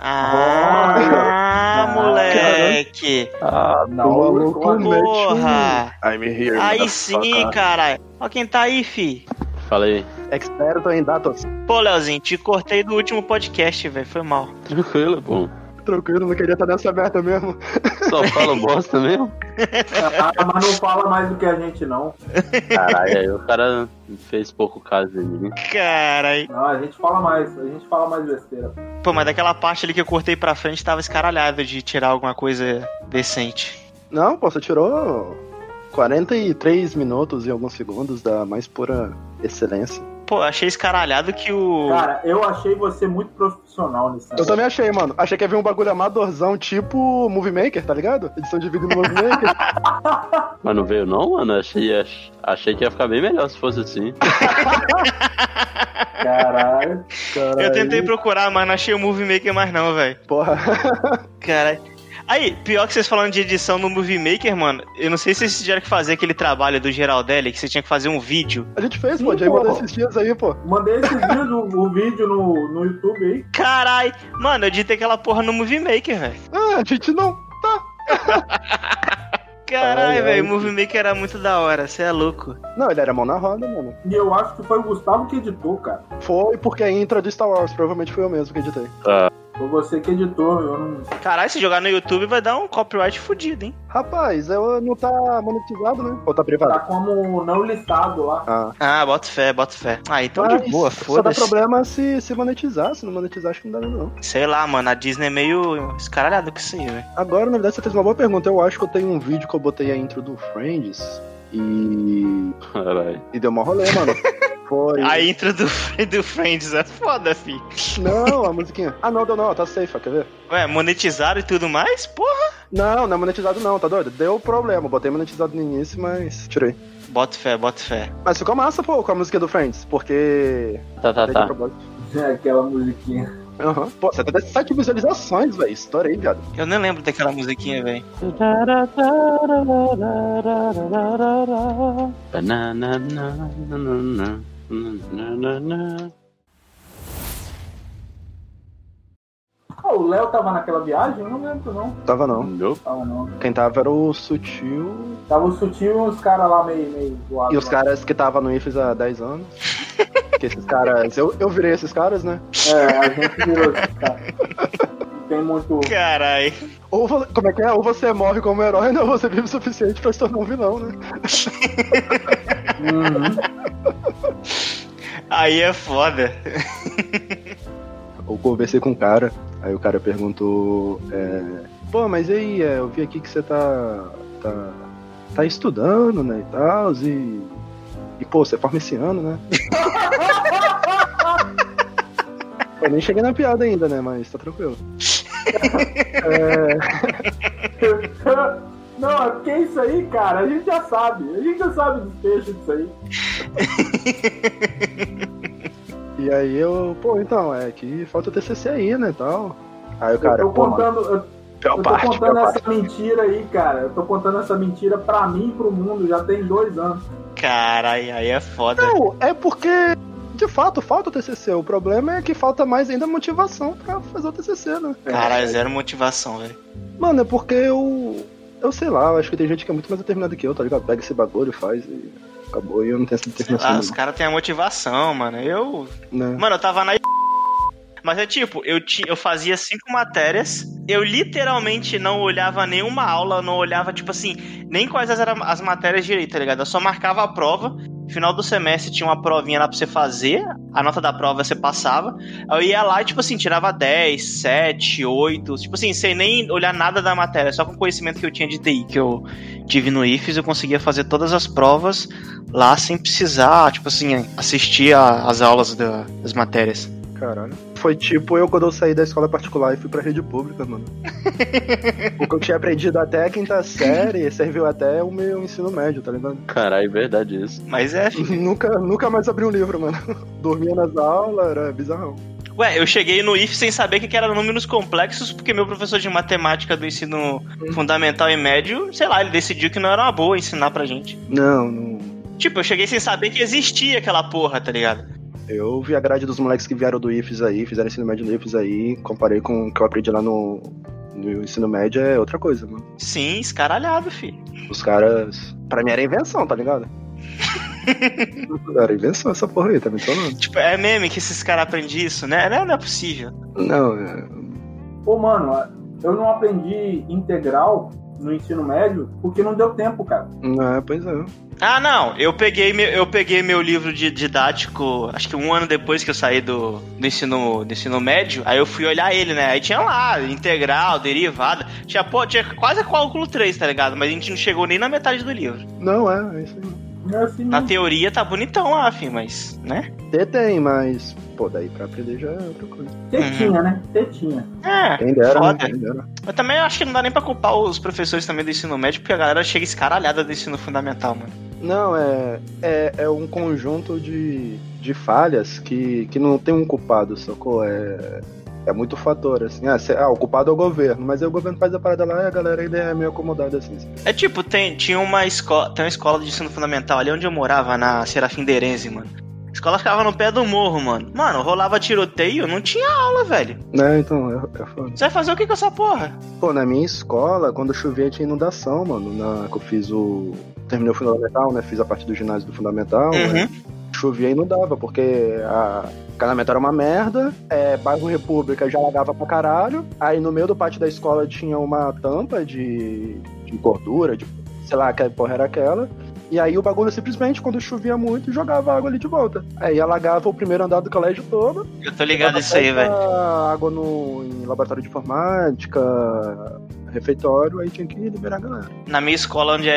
Ah, Ah, moleque. Ah, Não, maluco, Porra. I'm here. Aí sim, cara. Ó quem tá aí, fi. Falei, Experto em dados. Pô, Leozinho, te cortei do último podcast, velho. Foi mal. tranquilo, pô. Tranquilo, não queria estar nessa merda mesmo. Só fala bosta mesmo? Ah, mas não fala mais do que a gente, não. Caralho, aí o cara fez pouco caso de mim. Carai. Não, a gente fala mais. A gente fala mais besteira. Pô, mas daquela parte ali que eu cortei pra frente tava escaralhado de tirar alguma coisa decente. Não, pô, você tirou 43 minutos e alguns segundos da mais pura excelência. Pô, achei escaralhado que o. Cara, eu achei você muito profissional nesse Eu também achei, mano. Achei que ia vir um bagulho amadorzão, tipo Movie Maker, tá ligado? Edição de vídeo no Movie Maker. Mas não veio não, mano? Achei, ach- achei que ia ficar bem melhor se fosse assim. Caralho. Caralho. Eu tentei procurar, mas não achei o Movie Maker mais não, velho. Porra. Caralho. Aí, pior que vocês falando de edição no Movie Maker, mano, eu não sei se vocês tiveram que fazer aquele trabalho do Geraldelli, que você tinha que fazer um vídeo. A gente fez, pô. Pô. mandou esses dias aí, pô. Mandei esses dias o, vídeo no, no YouTube aí. Carai, mano, eu editei aquela porra no Movie Maker, velho. Ah, a gente não. Caralho, velho, o Movie Maker era muito da hora, você é louco. Não, ele era mão na roda, mano. E eu acho que foi o Gustavo que editou, cara. Foi porque a intro de Star Wars, provavelmente foi eu mesmo que editei. Foi você que editou, eu não. Caralho, se jogar no YouTube vai dar um copyright fudido, hein? Rapaz, eu não tá monetizado, né? Ou tá Tá privado? como não listado lá. Ah. Ah, bota fé, bota fé. Ah, então Mas de boa, Só dá foda-se. problema se, se monetizar. Se não monetizar, acho que não dá não. Sei lá, mano, a Disney é meio escaralhada com isso aí, velho. Agora, na verdade, você fez uma boa pergunta. Eu acho que eu tenho um vídeo que eu botei a intro do Friends e. Caralho. E deu uma rolê, mano. Foi. A intro do, do Friends é foda, fi. Não, a musiquinha. Ah, não, deu não, tá safe, ó, quer ver? Ué, monetizaram e tudo mais? Porra. Não, não é monetizado não, tá doido? Deu problema, botei monetizado no início, mas tirei. Bota fé, bota fé. Mas ficou massa, pô, com a música do Friends, porque. Tá, tá, tá. É aquela musiquinha. Aham. Pô, 77 visualizações, velho. Estourei, viado. Eu nem lembro daquela musiquinha, velho. Ah, o Léo tava naquela viagem? Eu não lembro, não. Tava não. Tava não. Quem tava era o Sutil. Tava o Sutil e os caras lá meio, meio zoados. E os caras que tava no IFES há 10 anos. Que esses caras. Eu, eu virei esses caras, né? É, a gente virou esses caras. Tem muito. Carai. Ou como é que é? Ou você morre como herói, ou você vive o suficiente pra se tornar um vilão, né? Uhum. Aí é foda. Eu conversei com um cara, aí o cara perguntou. É, Pô, mas e aí, é, eu vi aqui que você tá. tá, tá estudando, né? E tal, e. E pô, você forma esse ano, né? Eu nem cheguei na piada ainda, né? Mas tá tranquilo. É, Não, que isso aí, cara? A gente já sabe. A gente já sabe dos peixes disso aí. e aí eu, pô, então, é que falta o TCC aí, né? Tal. Aí o cara, eu tô pô, contando, eu, eu tô parte, contando essa parte. mentira aí, cara. Eu tô contando essa mentira pra mim e pro mundo já tem dois anos. Carai, aí é foda. Não, é porque, de fato, falta o TCC. O problema é que falta mais ainda motivação pra fazer o TCC, né? Caralho, zero motivação, velho. Mano, é porque eu. Eu sei lá, eu acho que tem gente que é muito mais determinada que eu, tá ligado? Pega esse bagulho, faz e acabou. E eu não tenho essa Sei determinação. lá, os caras têm a motivação, mano. Eu. não, né? Mano, eu tava na. Mas é tipo, eu, ti... eu fazia cinco matérias, eu literalmente não olhava nenhuma aula, não olhava, tipo assim, nem quais eram as matérias direito, tá ligado? Eu só marcava a prova, final do semestre tinha uma provinha lá pra você fazer, a nota da prova você passava, eu ia lá e, tipo assim, tirava 10, 7, 8, tipo assim, sem nem olhar nada da matéria, só com o conhecimento que eu tinha de TI, que eu tive no IFES, eu conseguia fazer todas as provas lá sem precisar, tipo assim, assistir as aulas da- das matérias. Caralho. Foi tipo eu quando eu saí da escola particular e fui pra rede pública, mano. o que eu tinha aprendido até a quinta série serviu até o meu ensino médio, tá ligado? Caralho, verdade isso. Mas é, filho. nunca, nunca mais abri um livro, mano. Dormia nas aulas, era bizarrão. Ué, eu cheguei no IF sem saber o que era números complexos, porque meu professor de matemática do ensino fundamental e médio, sei lá, ele decidiu que não era uma boa ensinar pra gente. Não, não. Tipo, eu cheguei sem saber que existia aquela porra, tá ligado? Eu vi a grade dos moleques que vieram do IFES aí, fizeram ensino médio no IFES aí, comparei com o que eu aprendi lá no, no ensino médio, é outra coisa, mano. Sim, escaralhado, fi. Os caras. Pra mim era invenção, tá ligado? era invenção essa porra aí, tá me falando? Tipo, é meme que esses caras aprendem isso, né? Não, não é possível. Não, é. Pô, mano, eu não aprendi integral no ensino médio porque não deu tempo, cara. Não, é, pois é. Ah, não. Eu peguei meu, eu peguei meu livro de didático, acho que um ano depois que eu saí do, do, ensino, do ensino médio. Aí eu fui olhar ele, né? Aí tinha lá, integral, derivada. Tinha, pô, tinha quase cálculo 3, tá ligado? Mas a gente não chegou nem na metade do livro. Não, é, é isso aí. Não assim, Na teoria tá bonitão lá, afim, mas, né? Ter tem, mas. Pô, daí pra aprender já é outra coisa. Tetinha, né? Tetinha. É, Quem dera, né? foda. Quem dera. Mas também eu acho que não dá nem pra culpar os professores também do ensino médio, porque a galera chega escaralhada do ensino fundamental, mano. Não, é, é, é um conjunto de, de falhas que, que não tem um culpado, sacou? É, é muito fator, assim. Ah, cê- ah, o culpado é o governo, mas aí o governo faz a parada lá e a galera ainda é meio acomodada, assim. É tipo, tem, tinha uma escola, tem uma escola de ensino fundamental ali onde eu morava, na Serafim Derenze, mano. A escola ficava no pé do morro, mano. Mano, rolava tiroteio, não tinha aula, velho. Né, então, é, é foda. Você vai fazer o que com essa porra? Pô, na minha escola, quando chovia tinha inundação, mano. Na, que eu fiz o. Terminei o fundamental, né? Fiz a parte do ginásio do fundamental. né? Uhum. Chovia e inundava, porque a canamento era uma merda, é, bairro República já alagava pra caralho. Aí no meio do pátio da escola tinha uma tampa de, de gordura, de sei lá, que porra era aquela. E aí o bagulho simplesmente, quando chovia muito, jogava água ali de volta. Aí alagava o primeiro andar do colégio todo. Eu tô ligado isso aí, velho. Água no, em laboratório de informática, refeitório, aí tinha que liberar a galera. Na minha escola onde,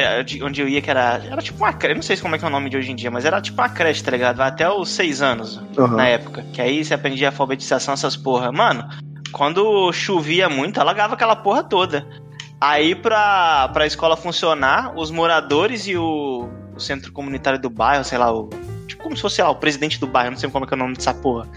onde eu ia, que era. Era tipo uma creche, não sei como é que é o nome de hoje em dia, mas era tipo uma creche, tá ligado? Vai até os seis anos. Aham. na época. Que aí você aprendia alfabetização, essas porra. Mano, quando chovia muito, alagava aquela porra toda. Aí, pra, pra escola funcionar, os moradores e o, o centro comunitário do bairro, sei lá, o. Tipo, como se fosse, sei lá, o presidente do bairro, não sei como é que é o nome dessa porra.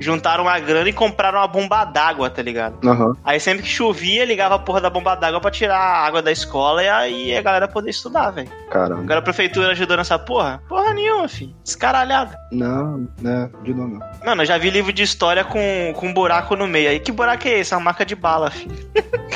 Juntaram a grana e compraram uma bomba d'água, tá ligado? Aham. Aí sempre que chovia, ligava a porra da bomba d'água pra tirar a água da escola e aí a galera poder estudar, velho. Caramba. Agora a prefeitura ajudou nessa porra? Porra nenhuma, filho. Descaralhada. Não, né, de novo não. Mano, eu já vi livro de história com, com um buraco no meio. Aí que buraco é esse? É uma marca de bala, filho.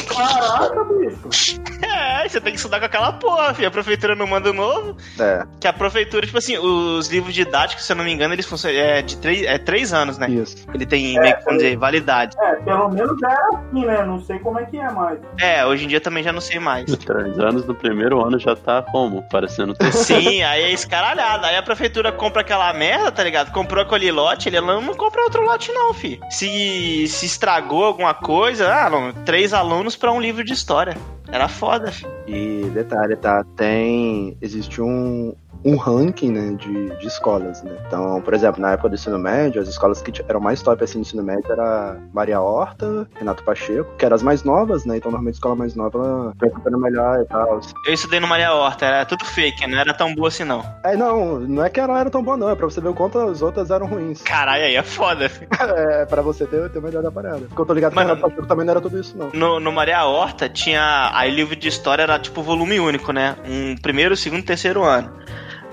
Caraca, bicho. É, você tem que estudar com aquela porra, filho. A prefeitura não manda o novo. É, Que a prefeitura, tipo assim, os livros didáticos, se eu não me engano, eles funcionam. É de três, é três anos, né? isso. Ele tem, meio que, vamos dizer, validade. É, pelo menos era assim, né? Não sei como é que é mais. É, hoje em dia também já não sei mais. Três anos no primeiro ano já tá como? Parecendo ter Sim, aí é escaralhado. Aí a prefeitura compra aquela merda, tá ligado? Comprou aquele lote, ele não compra outro lote, não, fi. Se, se estragou alguma coisa, ah, não, três alunos pra um livro de história. Era foda, fi. E detalhe, tá? Tem. Existe um, um ranking, né, de, de escolas, né? Então, por exemplo, na época do ensino médio, as escolas que eram mais top assim no ensino médio era Maria Horta, Renato Pacheco, que eram as mais novas, né? Então, normalmente a escola mais nova ficando melhor e tal. Eu estudei no Maria Horta, era tudo fake, não era tão boa assim, não. Aí não, não é que ela era tão boa, não, é pra você ver o quanto as outras eram ruins. Caralho, aí é foda. É, pra você ter, ter uma ideia da parada. Porque eu tô ligado que o Renato Pacheco também não era tudo isso, não. No, no Maria Horta tinha. Aí livro de história era tipo volume único, né? Um primeiro, segundo, terceiro ano.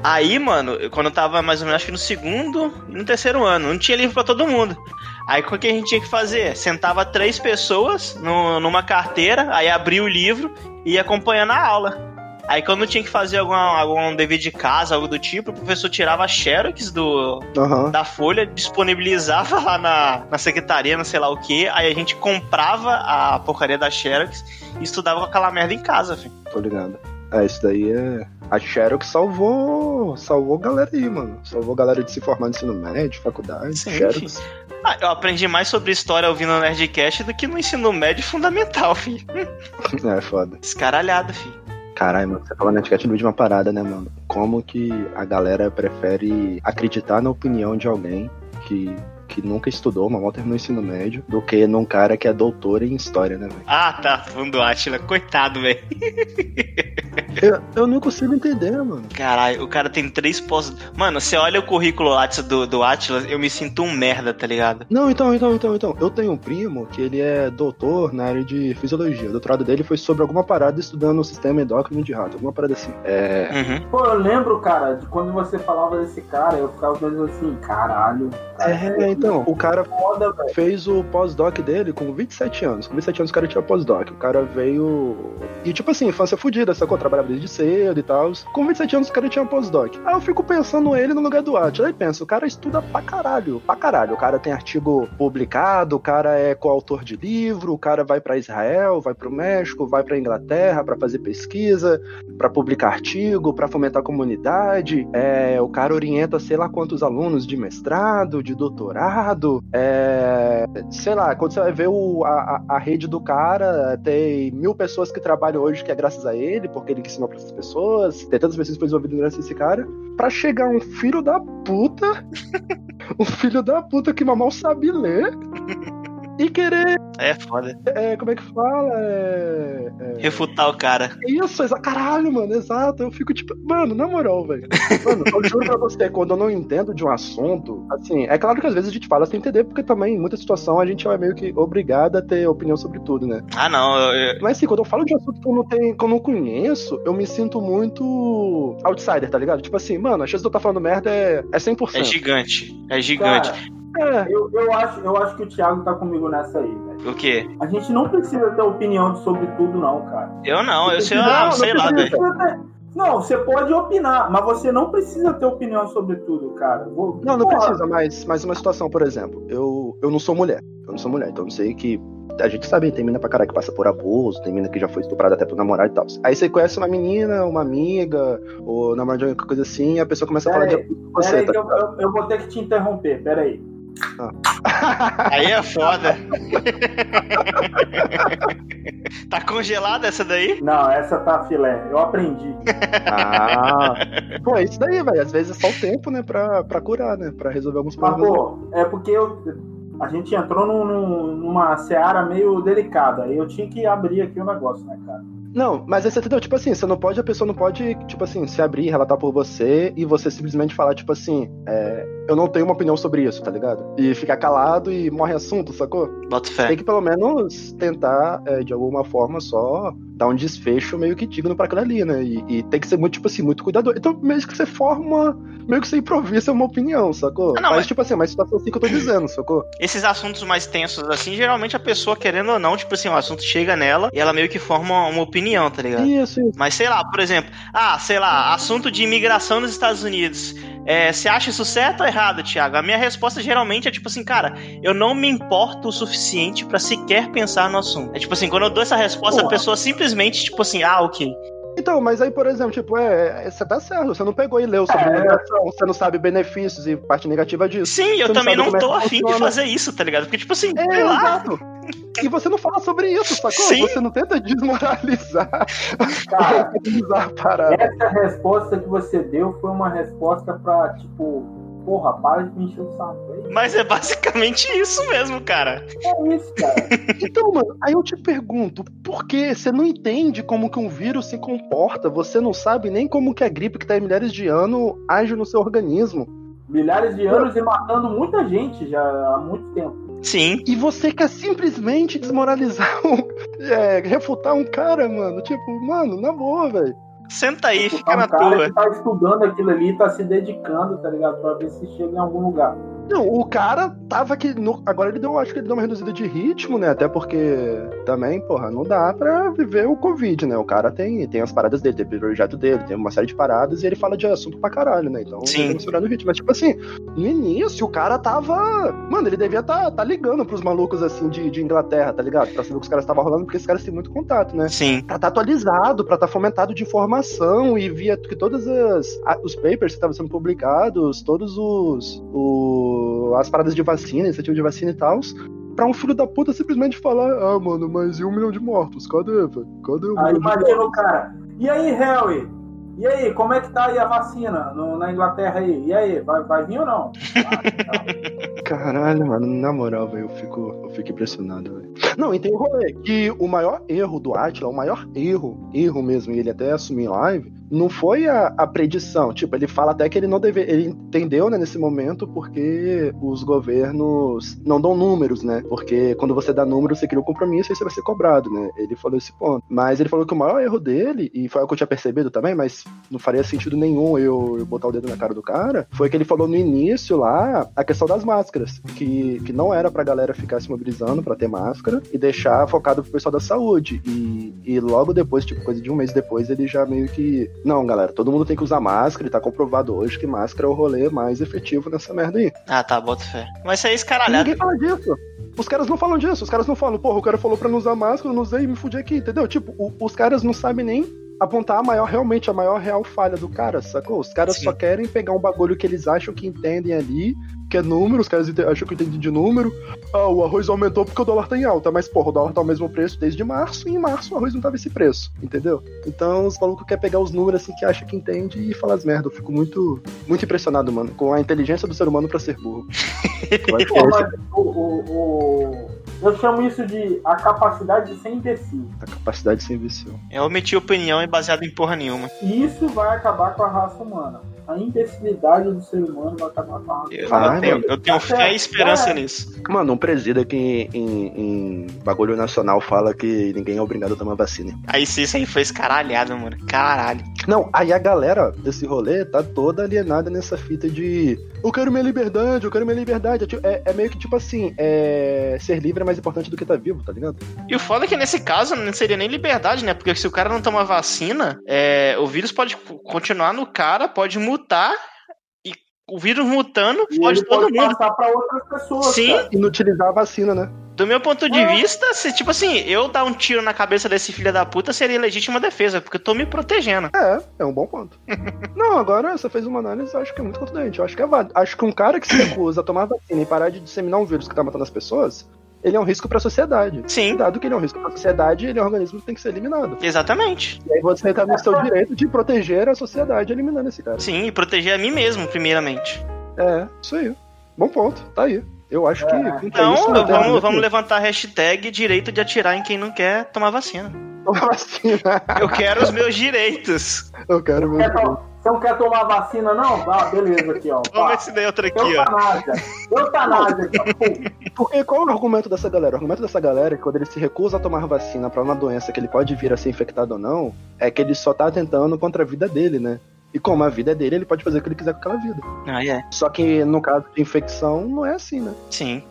Aí, mano, quando eu tava mais ou menos acho que no segundo e no terceiro ano, não tinha livro pra todo mundo. Aí o que a gente tinha que fazer? Sentava três pessoas no- numa carteira, aí abria o livro e ia acompanhando a aula. Aí quando tinha que fazer alguma, algum dever de casa, algo do tipo, o professor tirava a xerox do, Aham. da Folha, disponibilizava lá na, na secretaria, não sei lá o que, aí a gente comprava a porcaria da Xerox e estudava com aquela merda em casa, filho. Tô ligado. É, isso daí é. A Xerox salvou. Salvou galera aí, mano. Salvou galera de se formar no ensino médio, faculdade. Sim, Xerox. Ah, eu aprendi mais sobre história ouvindo o Nerdcast do que no ensino médio fundamental, filho. É, foda. Escaralhado, filho. Caralho, mano, você falou na etiqueta de uma parada, né, mano? Como que a galera prefere acreditar na opinião de alguém que que nunca estudou, mal terminou o ensino médio, do que num cara que é doutor em história, né, velho? Ah, tá. Falando do Atila. Coitado, velho. Eu, eu não consigo entender, mano. Caralho, o cara tem três pós. Mano, você olha o currículo do, do Atila, eu me sinto um merda, tá ligado? Não, então, então, então, então. Eu tenho um primo que ele é doutor na área de fisiologia. O doutorado dele foi sobre alguma parada estudando o sistema endócrino de rato, alguma parada assim. É. Uhum. Pô, eu lembro, cara, de quando você falava desse cara, eu ficava pensando assim, caralho. Cara, É, então, o cara foda, fez o pós-doc dele com 27 anos. Com 27 anos o cara tinha pós-doc. O cara veio. E tipo assim, infância fudida, sacou? Trabalhava desde cedo e tal. Com 27 anos o cara tinha pós-doc. Aí eu fico pensando ele no lugar do Atila. Aí penso, o cara estuda pra caralho, pra caralho. O cara tem artigo publicado, o cara é coautor de livro, o cara vai pra Israel, vai pro México, vai pra Inglaterra pra fazer pesquisa, pra publicar artigo, pra fomentar a comunidade. É, o cara orienta sei lá quantos alunos de mestrado, de doutorado. É, sei lá, quando você vai ver o, a, a- rede do cara, tem mil pessoas que trabalham hoje que é graças a ele, porque ele ensinou pra essas pessoas. Tem tantas pessoas que foi desenvolvido graças a esse cara. Pra chegar um filho da puta, um filho da puta que mal sabe ler. E querer, É foda. é, como é que fala? É, é, Refutar o cara. isso, exa caralho, mano, exato. Eu fico tipo, mano, na moral, velho. Mano, eu juro pra você, quando eu não entendo de um assunto, assim, é claro que às vezes a gente fala sem entender, porque também, em muita situação, a gente é meio que obrigado a ter opinião sobre tudo, né? Ah, não. eu- Mas assim, quando eu falo de um assunto que eu não, tenho, que eu não conheço, eu me sinto muito outsider, tá ligado? Tipo assim, mano, a chance de eu estar falando merda é, é 100%. É gigante. É gigante. Cara, É, eu, eu, acho, eu acho que o Thiago tá comigo nessa aí, velho. O quê? A gente não precisa ter opinião sobre tudo, não, cara. Eu não, eu sei, Não, ah, não sei lá, velho. Não, você pode opinar, mas você não precisa ter opinião sobre tudo, cara. Vou- Não, não Porra, precisa, mas, mas uma situação, por exemplo, eu, eu não sou mulher. Eu não sou mulher, então eu sei que. A gente sabe, tem mina pra caralho que passa por abuso, tem mina que já foi estuprada até por namorado e tal. Aí você conhece uma menina, uma amiga, ou namorado de alguma coisa assim, e a pessoa começa a falar de abuso com Pera você, aí tá que eu, eu- eu vou ter que te interromper, pera aí. É foda. tá congelada essa daí? Não, essa tá filé, eu aprendi. Ah, pô, é isso daí, velho. Às vezes é só o tempo, né, pra, pra curar, né, pra resolver alguns Mas, problemas. pô, é porque eu, a gente entrou num- num- numa seara meio delicada. Eu tinha que abrir aqui o negócio, né, cara? Não, mas você entendeu? Tipo assim, você não pode, a pessoa não pode, tipo assim, se abrir, relatar por você e você simplesmente falar, tipo assim, é, eu não tenho uma opinião sobre isso, tá ligado? E ficar calado e morre assunto, sacou? Bota Tem fé. que pelo menos tentar, é, de alguma forma, só dar um desfecho meio que digno pra aquilo ali, né? E, e tem que ser muito, tipo assim, muito cuidadoso. Então, mesmo que você forma, meio que você improvisa uma opinião, sacou? Ah, não, mas, mas- tipo assim, é uma situação assim que eu tô dizendo, sacou? Esses assuntos mais tensos, assim, geralmente a pessoa, querendo ou não, tipo assim, o assunto chega nela e ela meio que forma uma opinião, tá ligado? Isso, isso. Mas sei lá, por exemplo, ah, sei lá, assunto de imigração nos Estados Unidos. É, você acha isso certo ou errado, Thiago? A minha resposta geralmente é tipo assim, cara, eu não me importo o suficiente pra sequer pensar no assunto. É tipo assim, quando eu dou essa resposta, a pessoa simplesmente, tipo assim, ah, ok. Então, mas aí, por exemplo, tipo, é, é- você tá certo, você não pegou e leu sobre É. imigração, você não sabe benefícios e parte negativa disso. Sim, eu não também não como é tô afim de fazer isso, tá ligado? Porque, tipo assim, É, sei lá. exato. E você não fala sobre isso, sacou? Sim. Você não tenta desmoralizar, Cara, essa resposta que você deu foi uma resposta pra, tipo, porra, para de me encher o saco. É isso, Mas é basicamente isso mesmo, cara. é isso, cara. Então, mano, aí eu te pergunto, por que você não entende como que um vírus se comporta? Você não sabe nem como que a gripe que tá em milhares de anos age no seu organismo. Milhares de anos e matando muita gente já há muito tempo. Sim. E você quer simplesmente desmoralizar, um, é, refutar um cara, mano. Tipo, mano, na boa, velho. Senta aí, Tá fica um na cara tua. que tá estudando aquilo ali, tá se dedicando, tá ligado? Pra ver se chega em algum lugar. Não, o cara tava aqui. no- agora ele deu, acho que ele deu uma reduzida de ritmo, né? Até porque também, porra, não dá pra viver o Covid, né? O cara tem, tem as paradas dele, tem o projeto dele, tem uma série de paradas e ele fala de assunto pra caralho, né? Então Sim. tá misturando o ritmo. Mas, tipo assim, no início o cara tava. Mano, ele devia tá, tá ligando pros malucos assim de, de Inglaterra, tá ligado? Pra saber o que os caras estavam rolando, porque esses caras têm muito contato, né? Sim. pra estar atualizado, pra estar fomentado de informação e via que todas as a- os papers que estavam sendo publicados, todos os, o- as paradas de vacina, iniciativa de vacina e tal, pra um filho da puta simplesmente falar, ah, mano, mas e um milhão de mortos? Cadê, velho? Cadê o Aí imagina o cara. E aí, Harry? E aí, como é que tá aí a vacina no- na Inglaterra aí? E aí, vai, vai vir ou não? Ah, Caralho, mano, na moral, velho, eu fico, eu fico impressionado, velho. Não, e tem o rolê que o maior erro do Atila, o maior erro, erro mesmo, e ele até assumiu em live, não foi a, a predição. Tipo, ele fala até que ele não deve. Ele entendeu, né, nesse momento, porque os governos não dão números, né? Porque quando você dá números, você cria um compromisso e você vai ser cobrado, né? Ele falou esse ponto. Mas ele falou que o maior erro dele, e foi algo que eu tinha percebido também, mas não faria sentido nenhum eu, eu botar o dedo na cara do cara, foi que ele falou no início lá a questão das máscaras. Que, que não era pra galera ficar se mobilizando pra ter máscara e deixar focado pro pessoal da saúde. E, e logo depois, tipo, coisa de um mês depois, ele já meio que. Não, galera, todo mundo tem que usar máscara e tá comprovado hoje que máscara é o rolê mais efetivo nessa merda aí. Ah, tá, bota fé. Mas isso é escaralhado. ninguém fala disso. Os caras não falam disso, os caras não falam, porra, o cara falou pra não usar máscara, eu não usei e me fudi aqui, entendeu? Tipo, o- os caras não sabem nem apontar a maior, realmente, a maior real falha do cara, sacou? Os caras Sim. só querem pegar um bagulho que eles acham que entendem ali, que é número, os caras acham que entendem de número. Ah, o arroz aumentou porque o dólar tá em alta, mas, porra, o dólar tá ao mesmo preço desde março, e em março o arroz não tava esse preço, entendeu? Então, os malucos querem pegar os números assim que acha que entende e falar as merda. Eu fico muito, muito impressionado, mano, com a inteligência do ser humano pra ser burro. É Pô, esse mas o, o- o- eu chamo isso de a capacidade de ser imbecil. a capacidade de ser imbecil. Eu omiti opinião e baseado em porra nenhuma. E isso vai acabar com a raça humana. A imbecilidade do ser humano vai acabar com a raça Eu, eu tenho, eu tenho fé e esperança nisso. Mano, um presídio aqui em, em bagulho nacional fala que ninguém é obrigado a tomar vacina. Aí sim, isso aí foi escaralhado, mano. Caralho. Não, aí a galera desse rolê tá toda alienada nessa fita de eu quero minha liberdade, eu quero minha liberdade. É, é- é meio que tipo assim, é, ser livre é mais importante do que estar vivo, tá ligado? E o foda é que nesse caso não seria nem liberdade, né? Porque se o cara não toma vacina, é, o vírus pode continuar no cara, pode mutar, e o vírus mutando E pode todo pode mundo. passar pra outras pessoas. Sim. cara. Inutilizar a vacina, né? Do meu ponto de Ah. vista, se, tipo assim, eu dar um tiro na cabeça desse filho da puta seria legítima defesa, porque eu tô me protegendo. É, é um bom ponto. Não, agora você fez uma análise, acho que é muito contundente. Eu acho que é válido. Acho que um cara que se recusa a tomar vacina e parar de disseminar um vírus que tá matando as pessoas, ele é um risco pra sociedade. Sim, Dado que ele é um risco pra sociedade, ele é um organismo que tem que ser eliminado. exatamente. E aí você tá no seu direito de proteger a sociedade eliminando esse cara. Sim, e proteger a mim mesmo, primeiramente. É, isso aí. Bom ponto, tá aí. Eu acho que É. a Então, isso, não vamos, a vamos levantar a hashtag direito de atirar em quem não quer tomar vacina. Toma vacina. Eu quero os meus direitos. Eu quero meu Quer direito. to- Você não quer tomar vacina, não? Ah, beleza, aqui, ó. Toma esse outra aqui, ó. Eutanásia. Eutanásia. Pum. Porque qual é o argumento dessa galera? O argumento dessa galera é que quando ele se recusa a tomar vacina pra uma doença que ele pode vir a ser infectado ou não, é que ele só tá tentando contra a vida dele, né? E como a vida é dele, ele pode fazer o que ele quiser com aquela vida. Ah, é. Só que no caso de infecção, não é assim, né? Sim,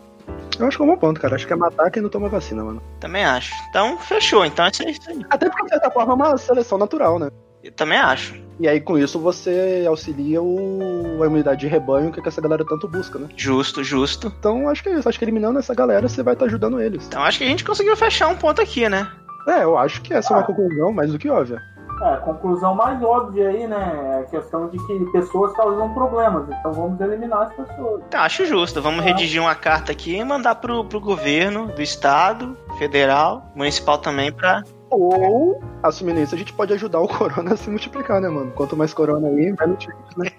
Eu acho que é um bom ponto, cara. Acho que é matar quem não toma vacina, mano. também acho. Então, fechou. Então, é isso aí. Até porque, de certa forma, é uma seleção natural, né? Eu também acho. E aí, com isso, você auxilia o... a imunidade de rebanho que essa galera tanto busca, né? Justo, justo. Então, acho que é isso. Acho que eliminando essa galera, você vai estar ajudando eles. Então, acho que a gente conseguiu fechar um ponto aqui, né? É, eu acho que essa é uma conclusão mais do que óbvia. É, conclusão mais óbvia aí, né? É a questão de que pessoas causam problemas. Então vamos eliminar as pessoas. Então, acho justo. Vamos redigir uma carta aqui e mandar pro, pro governo do estado, federal, municipal também, pra. Ou, assumindo isso, a gente pode ajudar o corona a se multiplicar, né, mano? Quanto mais corona aí, menos vírus, né?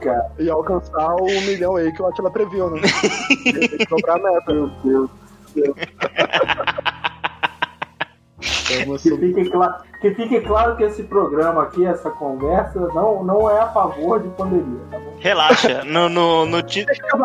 Cara. E alcançar o milhão aí que o Atila previu, né? Tem que dobrar a meta. Meu Deus. Vamos Que fique, cla- que fique claro que esse programa aqui, essa conversa, não, não é a favor de pandemia, tá bom? Relaxa. No, no, no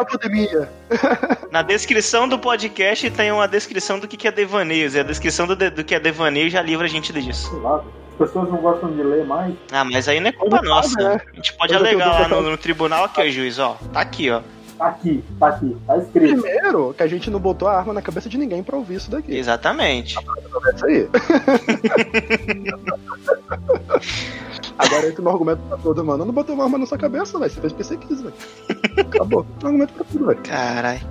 pandemia. na descrição do podcast tem uma descrição do que, é devaneios. E a descrição do, de- do que é devaneio já livra a gente disso. As pessoas não gostam de ler mais. Ah, mas aí não é culpa Não nossa. sabe, né? A gente pode Eu alegar lá no, no tribunal aqui, ó, juiz, ó. Tá aqui, ó. Tá aqui, tá aqui, tá escrito. Primeiro, que a gente não botou a arma na cabeça de ninguém pra ouvir isso daqui. Exatamente. É isso aí. Agora entra no argumento pra todo, mano. Eu não botei uma arma na sua cabeça, velho. Você fez o que você quis, velho. Acabou. Um argumento pra tudo, velho. Carai.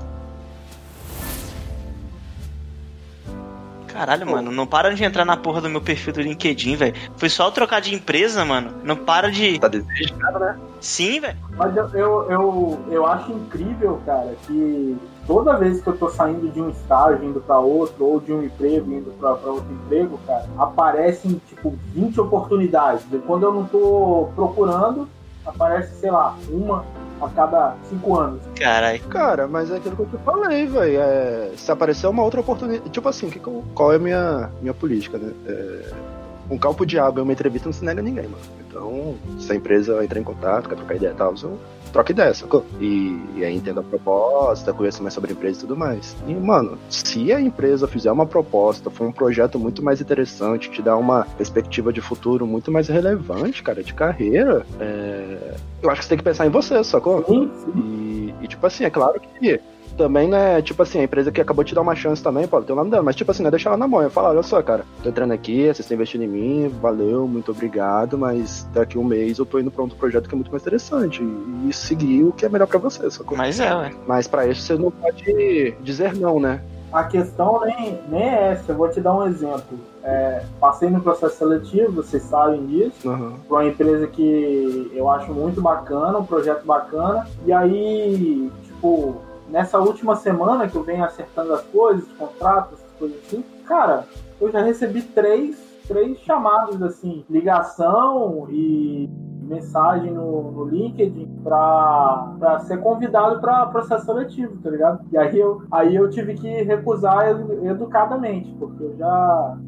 Caralho, mano, não para de entrar na porra do meu perfil do LinkedIn, velho. Foi só eu trocar de empresa, mano. Não para de. Tá desejado, né? Sim, velho. Mas eu, eu, eu, eu acho incrível, cara, que toda vez que eu tô saindo de um estágio, indo pra outro, ou de um emprego, indo pra, pra outro emprego, cara, aparecem, tipo, 20 oportunidades. E quando eu não tô procurando, aparece, sei lá, uma a cada cinco anos. Caralho. Cara, mas é aquilo que eu te falei, velho. É, se aparecer uma outra oportunidade. Tipo assim, que qual é a minha, minha política, né? É, um calpo de água e uma entrevista não se nega a ninguém, mano. Então, se a empresa entrar em contato, quer trocar ideia e tal, eu troco ideia, sacou? E, e aí entendo a proposta, conheço mais sobre a empresa e tudo mais. E, mano, se a empresa fizer uma proposta, for um projeto muito mais interessante, te dá uma perspectiva de futuro muito mais relevante, cara, de carreira, é, eu acho que você tem que pensar em você, sacou? Sim, sim. E, e, tipo assim, é claro que também, né, tipo assim, a empresa que acabou de te dar uma chance também, pode ter o nome dela, mas tipo assim, não é deixar ela na mão, é falar, olha só, cara, tô entrando aqui, vocês estão investindo em mim, valeu, muito obrigado, mas daqui um mês eu tô indo pra outro projeto que é muito mais interessante e, seguir o que é melhor pra você, sacou? Mas é, ué. Mas pra isso você não pode dizer não, né? A questão nem, nem é essa, eu vou te dar um exemplo. É, passei no processo seletivo, vocês sabem disso. Para uma empresa que eu acho muito bacana, um projeto bacana. E aí, tipo, nessa última semana que eu venho acertando as coisas, contratos, essas coisas assim, cara, eu já recebi três, três chamados assim, ligação e mensagem no, no LinkedIn pra, pra ser convidado pra processo seletivo, tá ligado? E aí eu, aí eu tive que recusar edu- educadamente, porque eu já,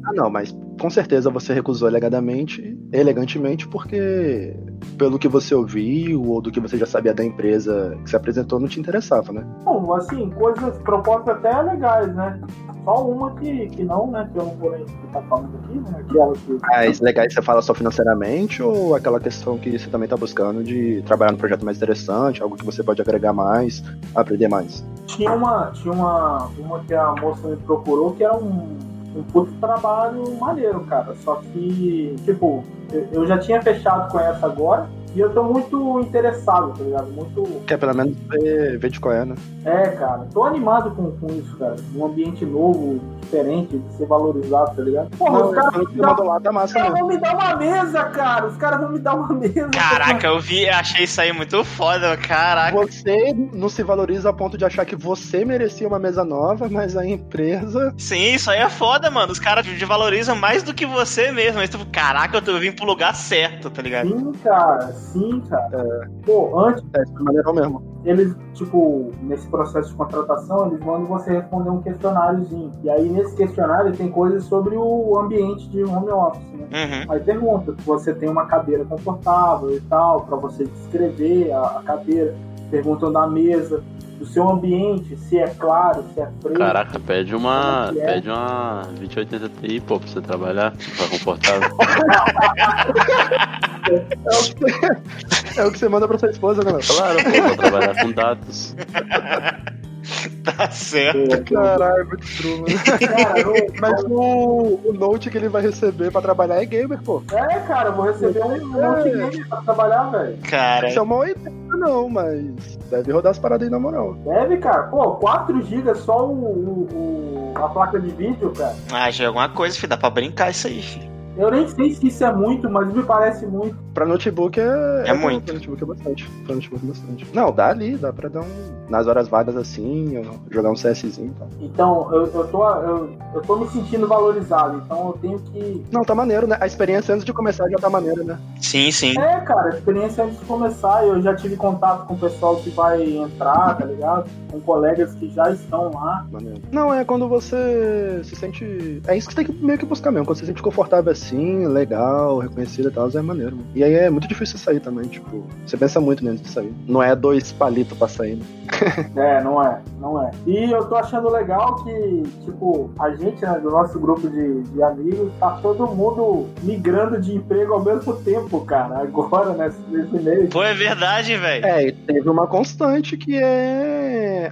Ah, não, mas com certeza você recusou elegadamente, elegantemente, porque pelo que você ouviu ou do que você já sabia da empresa que se apresentou, não te interessava, né? Bom, assim, coisas, propostas até legais, né? Só uma que, que não, né? Que eu não vou nem ficar falando aqui, né? Aquela que. Mas legais você fala só financeiramente ou aquela questão que você também tá buscando de trabalhar num projeto mais interessante, algo que você pode agregar mais, aprender mais? Tinha uma, tinha uma, uma que a moça me procurou que era um, um puto trabalho maneiro, cara. Só que, tipo, eu, eu já tinha fechado com essa agora e eu tô muito interessado, tá ligado? Muito. Quer pelo menos ver, ver de qual é, né? É, cara, tô animado com, com isso, cara. Um ambiente novo, diferente, de ser valorizado, tá ligado? Porra, os caras quando vão você me dar- mandou lá, tá os caras mesmo. vão me dar uma mesa, cara. Os caras vão me dar uma mesa. Caraca, eu vi, achei isso aí muito foda, caraca. Você não se valoriza a ponto de achar que você merecia uma mesa nova, mas a empresa. Sim, isso aí é foda, mano. Os caras te valorizam mais do que você mesmo. Mas, tipo, caraca, eu tô- eu vim pro lugar certo, tá ligado? Sim, cara, sim, cara. Pô, antes, É, de maneira mesmo. eles, tipo, nesse processo de contratação, eles mandam você responder um questionáriozinho. E aí, nesse questionário, tem coisas sobre o ambiente de home office, né? Uhum. Aí pergunta se você tem uma cadeira confortável e tal, pra você descrever a, a cadeira. Perguntam da mesa, do seu ambiente, se é claro, se é fresco. Caraca, pede uma. É que é? Pede uma 2080 Ti, pô, pra você trabalhar, ficar confortável. É o que você manda pra sua esposa, né? Claro, pô, pra trabalhar com dados. Tá certo. Caralho, muito true, mano. Mas o, o note que ele vai receber pra trabalhar é gamer, pô. É, cara, eu vou receber um monte de pra trabalhar, velho. Cara, Isso é uma ideia, não, mas deve rodar as paradas aí na moral. Deve, cara. Pô, 4 GB só o, o- o- a placa de vídeo, cara. ah, já é alguma coisa, filho. Dá pra brincar isso aí, filho. Eu nem sei se isso é muito, mas me parece muito. Pra notebook é. É muito. Pra notebook é bastante. Pra notebook é bastante. Não, dá ali, dá pra dar um. Nas horas vagas assim, jogar um CSzinho e tal. Então, eu, eu, tô, eu, eu tô me sentindo valorizado, então eu tenho que. Não, tá maneiro, né? A experiência antes de começar já tá maneira, né? Sim, sim. É, cara, a experiência antes de começar, eu já tive contato com o pessoal que vai entrar, tá ligado? Com colegas que já estão lá. Maneiro. Não, é quando você se sente. É isso que você tem que meio que buscar mesmo. Quando você se sente confortável assim, legal, reconhecido e tal, é maneiro. mano. E aí é muito difícil sair também, tipo, você pensa muito menos de sair. Não é dois palitos pra sair, né? É, não é, não é. E eu tô achando legal que, tipo, a gente, né, do nosso grupo de, de amigos, tá todo mundo migrando de emprego ao mesmo tempo, cara. Agora, nesse, nesse mês. Pô, é verdade, velho. É, e teve uma constante que é.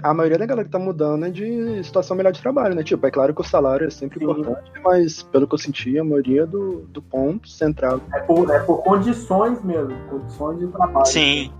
A maioria da galera que tá mudando é de situação melhor de trabalho, né? Tipo, é claro que o salário é sempre Sim. importante, mas pelo que eu senti, a maioria do, do ponto central É por, é por condições mesmo, condições de trabalho. Sim.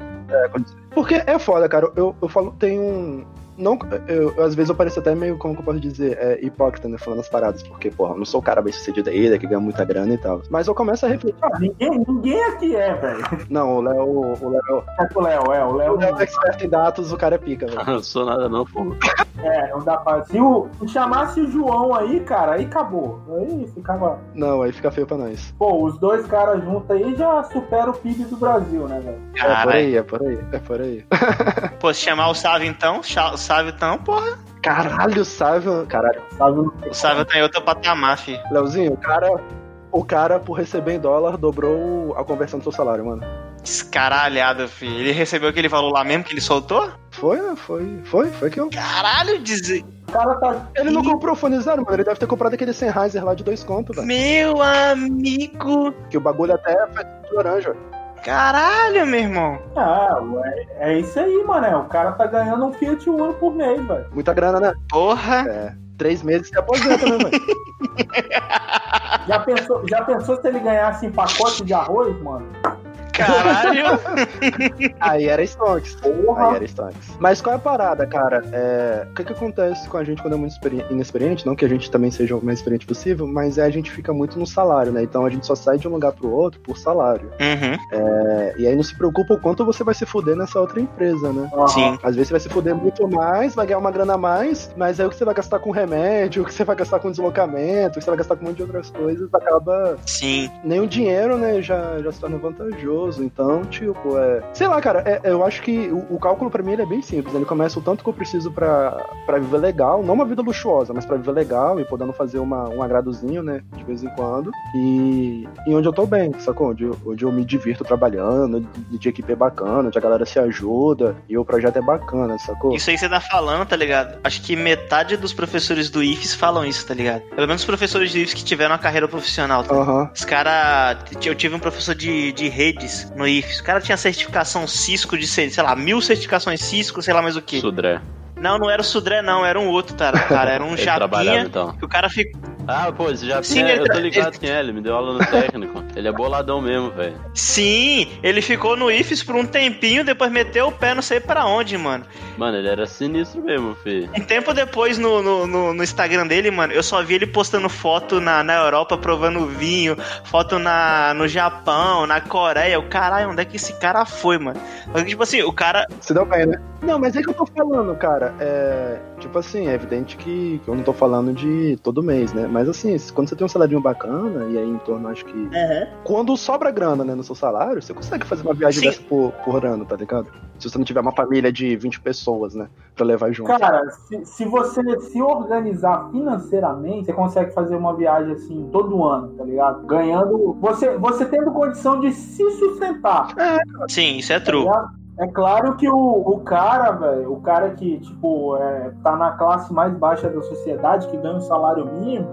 Porque é foda, cara. Eu, eu falo, tem um. Não, eu, às vezes eu pareço até meio, como que eu posso dizer, é, hipócrita, né, falando as paradas, porque, porra, eu não sou o cara bem sucedido aí, né, que ganha muita grana e tal. Mas eu começo a refletir. Ah, ninguém, ninguém aqui é, velho. Não, o Léo, o Léo... É o Léo, é, o Léo... O Léo é expert em dados, o cara é pica, velho. não sou nada não, pô. É, não dá pra... Se, o, se chamasse o João aí, cara, aí acabou. Aí ficava... Não, aí fica feio pra nós. Pô, os dois caras juntos aí já supera o PIB do Brasil, né, velho? É por aí, é por aí, é por aí. Pô, se chamar o Sávio então, o Sávio então, porra. Caralho, o Sávio. Caralho. Sávio... O Sávio tá em outro patamar, fi. Leozinho, o cara. O cara, por receber em dólar, dobrou a conversão do seu salário, mano. Escaralhado, fi. Ele recebeu aquele valor lá mesmo que ele soltou? Foi, né? Foi, foi, foi que eu. Caralho, dizer. Tá... Ele não comprou fone zero, mano. Ele deve ter comprado aquele Sennheiser lá de dois contos, velho. Meu amigo! Que o bagulho até é de laranja. Caralho, meu irmão. Ah, é, é isso aí, mano. O cara tá ganhando um Fiat Uno por mês, velho. Muita grana, né? Porra. É. Três meses se aposenta, né, velho? já, pensou, já pensou se ele ganhasse em pacote de arroz, mano? Caralho! Aí era Stonks. Porra. Aí era Stonks. Mas qual é a parada, cara? É... O que, que acontece com a gente quando é muito inexperiente? Não que a gente também seja o mais experiente possível, mas é a gente fica muito no salário, né? Então a gente só sai de um lugar pro outro por salário. Uhum. É... E aí não se preocupa o quanto você vai se fuder nessa outra empresa, né? Sim. Às vezes você vai se fuder muito mais, vai ganhar uma grana a mais, mas aí o que você vai gastar com remédio, o que você vai gastar com deslocamento, o que você vai gastar com um monte de outras coisas, acaba. Sim. Nem o dinheiro, né, já, já se torna vantajoso então, tipo, é. Sei lá, cara, é, eu acho que o, o cálculo para mim ele é bem simples. Ele começa o tanto que eu preciso para viver legal, não uma vida luxuosa, mas para viver legal e podendo fazer uma, um agradozinho, né, de vez em quando. E, e onde eu tô bem, sacou? Onde, onde eu me divirto trabalhando, de, de equipe é bacana, onde a galera se ajuda e o projeto é bacana, sacou? Isso aí você tá falando, tá ligado? Acho que metade dos professores do IFES falam isso, tá ligado? Pelo menos os professores do IFES que tiveram uma carreira profissional. Tá? Uhum. Os caras. Eu tive um professor de, de redes no IFES. O cara tinha certificação Cisco de, sei lá, mil certificações Cisco, sei lá mais o que. Sudré. Não, não era o Sudré, não, era um outro, cara. cara era um Japinha então. que o cara ficou. Ah, pô, esse Japinha, Sim, eu tô ligado ele... quem é, ele me deu aula no técnico. ele é boladão mesmo, velho. Sim, ele ficou no IFES por um tempinho, depois meteu o pé não sei para onde, mano. Mano, ele era sinistro mesmo, filho. Um tempo depois no, no, no, no Instagram dele, mano, eu só vi ele postando foto na, na Europa provando vinho, foto na, no Japão, na Coreia. O caralho, onde é que esse cara foi, mano? Tipo assim, o cara. Se deu bem, né? Não, mas é que eu tô falando, cara. É. Tipo assim, é evidente que, que eu não tô falando de todo mês, né? Mas assim, quando você tem um salário bacana, e aí em torno, acho que. Uhum. Quando sobra grana, né, no seu salário, você consegue fazer uma viagem Sim. dessa por, por ano, tá ligado? Se você não tiver uma família de 20 pessoas, né? Pra levar junto. Cara, se, se você se organizar financeiramente, você consegue fazer uma viagem assim todo ano, tá ligado? Ganhando. Você, você tendo condição de se sustentar. É, Sim, isso é tá true. Ligado? É claro que o, o cara, velho, o cara que, tipo, é, tá na classe mais baixa da sociedade, que ganha um salário mínimo,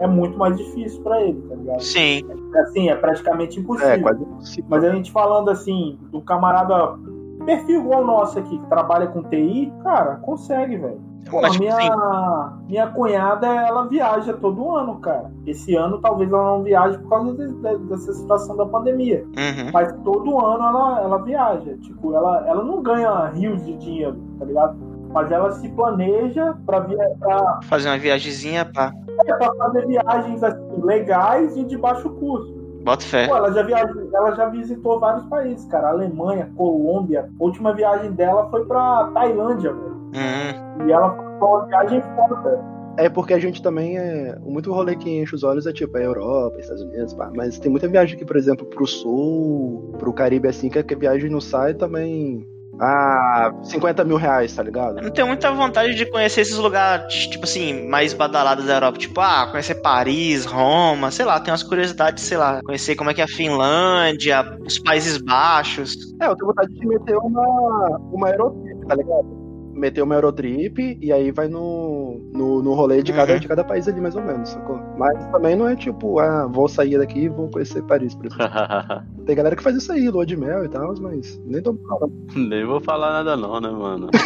é muito mais difícil para ele, tá ligado? Sim. É, assim, é praticamente impossível. É, quase impossível. Mas a gente falando assim, do camarada perfil igual o nosso aqui, que trabalha com TI, cara, consegue, velho. Pô, Mas, minha, minha cunhada, ela viaja todo ano, cara. Esse ano talvez ela não viaje por causa de, de, dessa situação da pandemia. Uhum. Mas todo ano ela, ela viaja. Tipo, ela, ela não ganha rios de dinheiro, tá ligado? Mas ela se planeja pra, via, pra... fazer uma viagemzinha, pá. É, pra fazer viagens assim, legais e de baixo custo. Bota fé. Pô, ela já, viajou, ela já visitou vários países, cara. Alemanha, Colômbia. A última viagem dela foi pra Tailândia, velho. Uhum. E ela foi uma viagem foda. É porque a gente também é. Muito rolê que enche os olhos é tipo a Europa, Estados Unidos, pá. Mas tem muita viagem aqui, por exemplo, pro sul, pro Caribe, assim, que a viagem não sai também ah, 50 mil reais, tá ligado? Eu não tenho muita vontade de conhecer esses lugares, tipo assim, mais badalados da Europa. Tipo, ah, conhecer Paris, Roma, sei lá, tem umas curiosidades, sei lá, conhecer como é que é a Finlândia, os Países Baixos. É, eu tenho vontade de meter uma, uma aerotrip, tá ligado? Meter uma Eurotrip e aí vai no, no, no rolê de cada, uhum. de cada país ali, mais ou menos, sacou? Mas também não é tipo, ah, vou sair daqui e vou conhecer Paris, por exemplo. Tem galera que faz isso aí, lua de mel e tal, mas nem tô falando. Nem vou falar nada não, né, mano?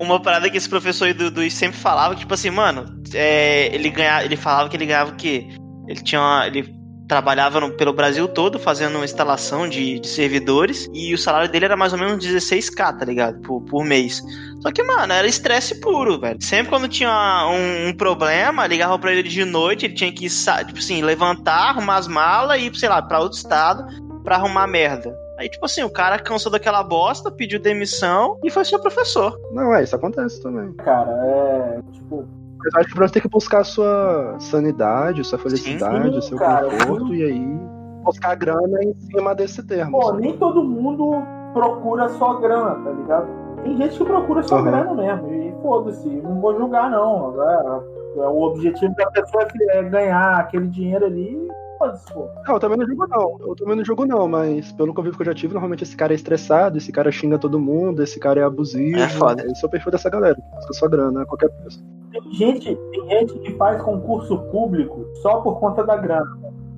Uma parada que esse professor do, do sempre falava, tipo assim, mano, é, ele ganhava, ele falava que ele ganhava o quê? Ele tinha uma, ele trabalhava no- pelo Brasil todo fazendo instalação de, de servidores e o salário dele era mais ou menos 16k, tá ligado? Por, por mês. Só que, mano, era estresse puro, velho. Sempre quando tinha um, um problema, ligava pra ele de noite, ele tinha que, tipo assim, levantar, arrumar as malas e ir, sei lá, pra outro estado pra arrumar merda. Aí, tipo assim, o cara cansou daquela bosta, pediu demissão e foi ser professor. Não, é, isso acontece também. Cara, é. Tipo, eu acho que pra você tem que buscar a sua sanidade, sua felicidade, Sim, o seu cara, conforto, sim. e aí buscar grana em cima desse termo. pô, nem todo mundo procura só grana, tá ligado? Tem gente que procura só Aham. grana mesmo. E foda-se, não vou julgar, não. É, é, o objetivo da pessoa é ganhar aquele dinheiro ali. Não, eu também não jogo não. Eu também não jogo não, mas pelo convívio que eu já tive, normalmente esse cara é estressado, esse cara xinga todo mundo, esse cara é abusivo. É foda. Esse é o perfil dessa galera. Busca sua grana, qualquer preço. Tem gente, tem gente que faz concurso público só por conta da grana.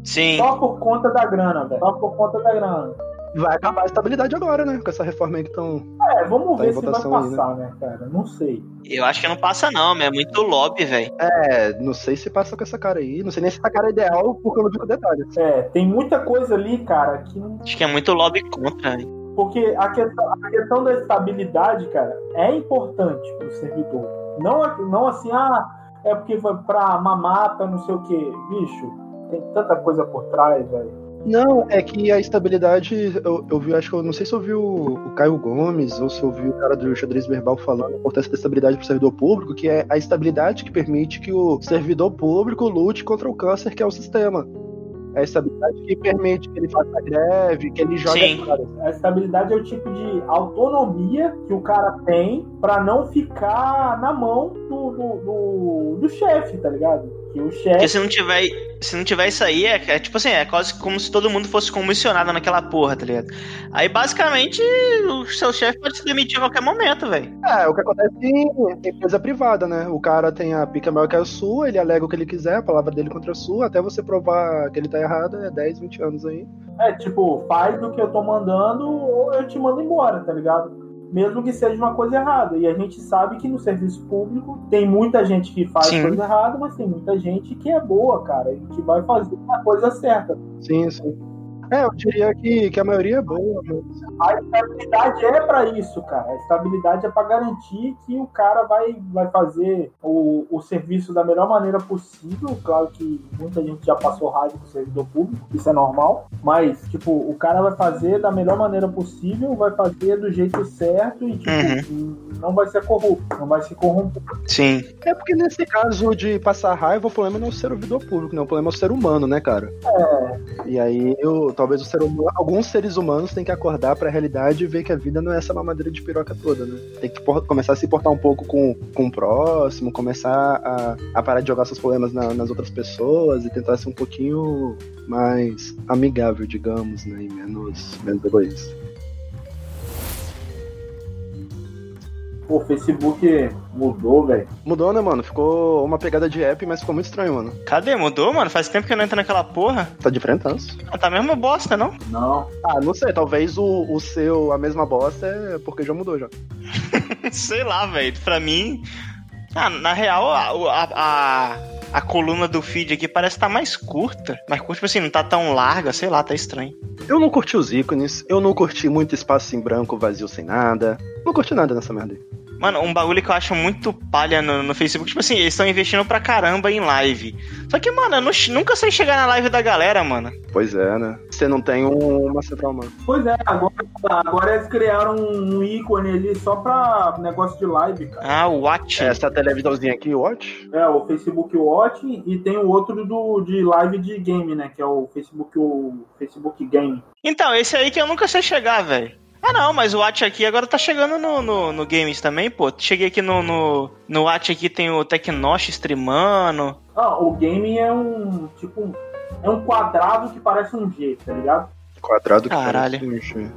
Sim. Só por conta da grana, velho. Só por conta da grana. Vai acabar a estabilidade agora, né? Com essa reforma aí que estão. É, vamos Tá ver se vai votação aí, né? passar, né, cara? Não sei. Eu acho que não passa, não, mas é muito lobby, velho. É, não sei se passa com essa cara aí. Não sei nem se essa cara é ideal, porque eu não vi com detalhes. É, tem muita coisa ali, cara, que Acho que é muito lobby contra, velho. Porque a questão, a questão da estabilidade, cara, é importante pro servidor. Não, não assim, ah, é porque foi pra mamata, não sei o quê. Bicho, tem tanta coisa por trás, velho. Não, é que a estabilidade, eu, eu vi, acho que eu não sei se eu vi o, o Caio Gomes ou se eu vi o cara do xadrez verbal falando a importância da estabilidade para o servidor público, que é a estabilidade que permite que o servidor público lute contra o câncer que é o sistema. É a estabilidade que permite que ele faça greve, que ele jogue Sim. fora. A estabilidade é o tipo de autonomia que o cara tem pra não ficar na mão do, do, do, do chefe, tá ligado? Que o Porque chefe. se não tiver, se não tiver isso aí, é, é tipo assim, é quase como se todo mundo fosse comissionado naquela porra, tá ligado? Aí basicamente o seu chefe pode se demitir a qualquer momento, velho. É, o que acontece em empresa privada, né? O cara tem a pica maior que a sua, ele alega o que ele quiser, a palavra dele contra a sua, até você provar que ele tá errado, é 10, 20 anos aí. É tipo, faz o que eu tô mandando ou eu te mando embora, tá ligado? Mesmo que seja uma coisa errada. E a gente sabe que no serviço público tem muita gente que faz Sim. coisa errada, mas tem muita gente que é boa, cara, e que vai fazer a coisa certa. Sim, sim. É, eu diria que, que a maioria é boa, mas A estabilidade é pra isso, cara. A estabilidade é pra garantir que o cara vai, vai fazer o, o serviço da melhor maneira possível. Claro que muita gente já passou raiva com o servidor público, isso é normal. Mas, tipo, o cara vai fazer da melhor maneira possível, vai fazer do jeito certo e, tipo, não vai ser corrupto, não vai se corromper. Sim. É porque nesse caso de passar raiva, o problema não é o servidor público, né? O problema é o ser humano, né, cara? É, E aí, eu, talvez ser humano, alguns seres humanos têm que acordar pra realidade e ver que a vida não é essa mamadeira de piroca toda, né? Tem que começar a se portar um pouco com, com o próximo, começar a, a parar de jogar seus problemas na- nas outras pessoas e tentar ser um pouquinho mais amigável, digamos, né? E menos, menos egoísta. O Facebook mudou, velho. Mudou, né, mano? Ficou uma pegada de app, mas ficou muito estranho, mano. Cadê? Mudou, mano? Faz tempo que eu não entro naquela porra. Tá de frentaço. Ah, Tá mesmo bosta, não? Não. Ah, não sei, talvez o, o seu, a mesma bosta, é porque já mudou já. Sei lá, velho. Pra mim. Ah, na real, a, a, a, a coluna do feed aqui parece estar mais curta. Mais curta, tipo assim, não tá tão larga, sei lá, tá estranho. Eu não curti os ícones, eu não curti muito espaço em branco, vazio sem nada. Não curti nada nessa merda aí. Mano, um bagulho que eu acho muito palha no, no Facebook, tipo assim, eles estão investindo pra caramba em live. Só que, mano, eu não- nunca sei chegar na live da galera, mano. Pois é, né? Você não tem um, uma central humana. Pois é, agora, agora eles criaram um ícone ali só pra negócio de live, cara. Ah, o Watch. Essa televisãozinha aqui, Watch? É, o Facebook Watch e tem o outro do, de live de game, né? Que é o Facebook, o Facebook Game. Então, esse aí que eu nunca sei chegar, velho. Ah, não, mas o Watch aqui agora tá chegando no, no, no Games também, pô. Cheguei aqui no, no, no Watch aqui, tem o Tecnosh streamando. Ah, o game é um, tipo, é um quadrado que parece um G, tá ligado? Quadrado que Caralho. parece um encher.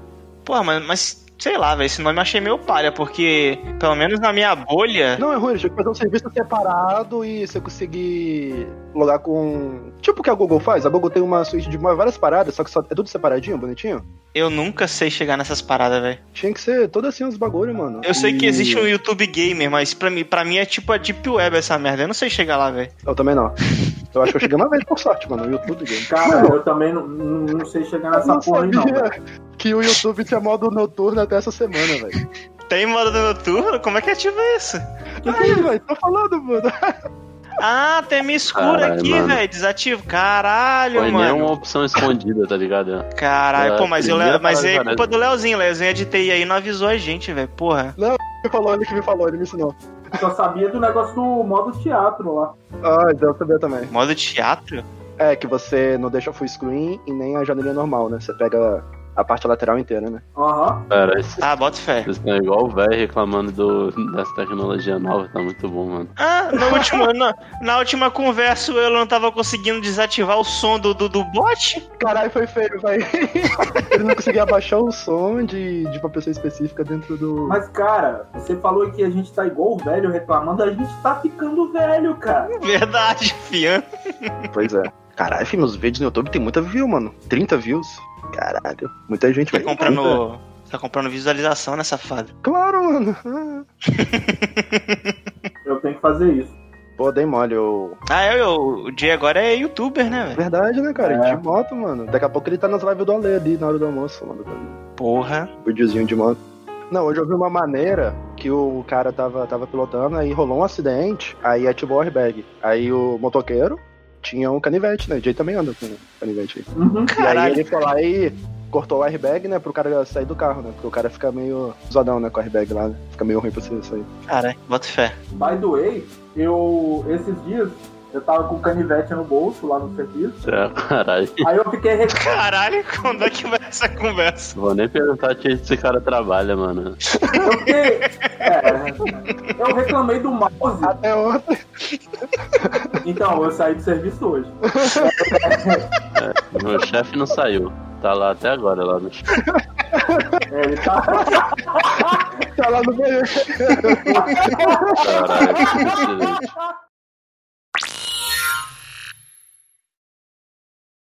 Pô, mas, mas sei lá, velho, esse nome eu achei meio palha, porque, pelo menos na minha bolha. Não, é ruim, tinha que fazer um serviço separado e você conseguir logar com. Tipo o que a Google faz. A Google tem uma suíte de várias paradas, só que só é tudo separadinho, bonitinho. Eu nunca sei chegar nessas paradas, velho. Tinha que ser todo assim os bagulho, mano. Eu sei que E- existe um YouTube Gamer, mas pra mim, pra mim é tipo a Deep Web essa merda. Eu não sei chegar lá, velho. Eu também não. Eu acho que eu cheguei uma vez por sorte, mano, no YouTube game. Cara, eu também não, não, sei chegar nessa não porra aí, não. velho. Que o YouTube tinha modo noturno até essa semana, velho. Tem modo noturno? Como é que ativa isso? Aí, velho, tô falando, mano. Ah, tem minha escura Caralho, aqui, velho. Desativo. Caralho, Foi nem mano. uma opção escondida, tá ligado? Caralho, É, pô, mas, eu, mas é parada, culpa do Leozinho. Leozinho é de TI aí não avisou a gente, velho. Porra. Ele falou, ele que me falou, ele me ensinou. Só sabia do negócio do modo teatro lá. Ah, então eu sabia também. Modo teatro? É, que você não deixa full screen e nem a janelinha normal, né? Você pega a parte lateral inteira, né? Aham. Cara, esse- Ah, bota fé. vocês estão igual o velho reclamando do, dessa tecnologia nova, tá muito bom, mano. Ah, na última, na, na última conversa eu não tava conseguindo desativar o som do, do, do bot? Caralho, foi feio, velho. ele não conseguia abaixar o som de, de uma pessoa específica dentro do. Mas, cara, você falou que a gente tá igual o velho reclamando, a gente tá ficando velho, cara. Verdade, fian. Pois é. Caralho, filho, meus vídeos no YouTube tem muita view, mano. 30 views. Caralho, muita gente Tá vai comprando. Tá comprando visualização, né, safado? Claro, mano. Eu tenho que fazer isso. Pô, dei mole, eu. Ah, eu, eu, o Jay agora é youtuber, né, velho? Verdade, né, cara? É. De moto, mano. Daqui a pouco ele tá nas lives do Ale ali na hora do almoço, mano. Porra. Videozinho de moto. Não, hoje eu vi uma maneira que o cara tava, tava pilotando, aí rolou um acidente, aí ativou o airbag. Aí o motoqueiro tinha um canivete, né? O Jay também anda com um canivete aí. Uhum. E aí ele foi lá e cortou o airbag, né? Pro cara sair do carro, né? Porque o cara fica meio zoadão, né? Com o airbag lá, né? Fica meio ruim pra você sair. Caralho, bota fé. By the way, eu. Esses dias eu tava com canivete no bolso lá no serviço. É, caralho. Aí eu fiquei rec... Caralho, quando é que vai essa conversa? Vou nem perguntar que esse cara trabalha, mano. eu fiquei. É, eu reclamei do mouse. Até ontem. Então, eu saí do serviço hoje. Meu chefe não saiu. Tá lá até agora, lá no É, ele tá. Tá lá no banheiro. Caralho, que excelente.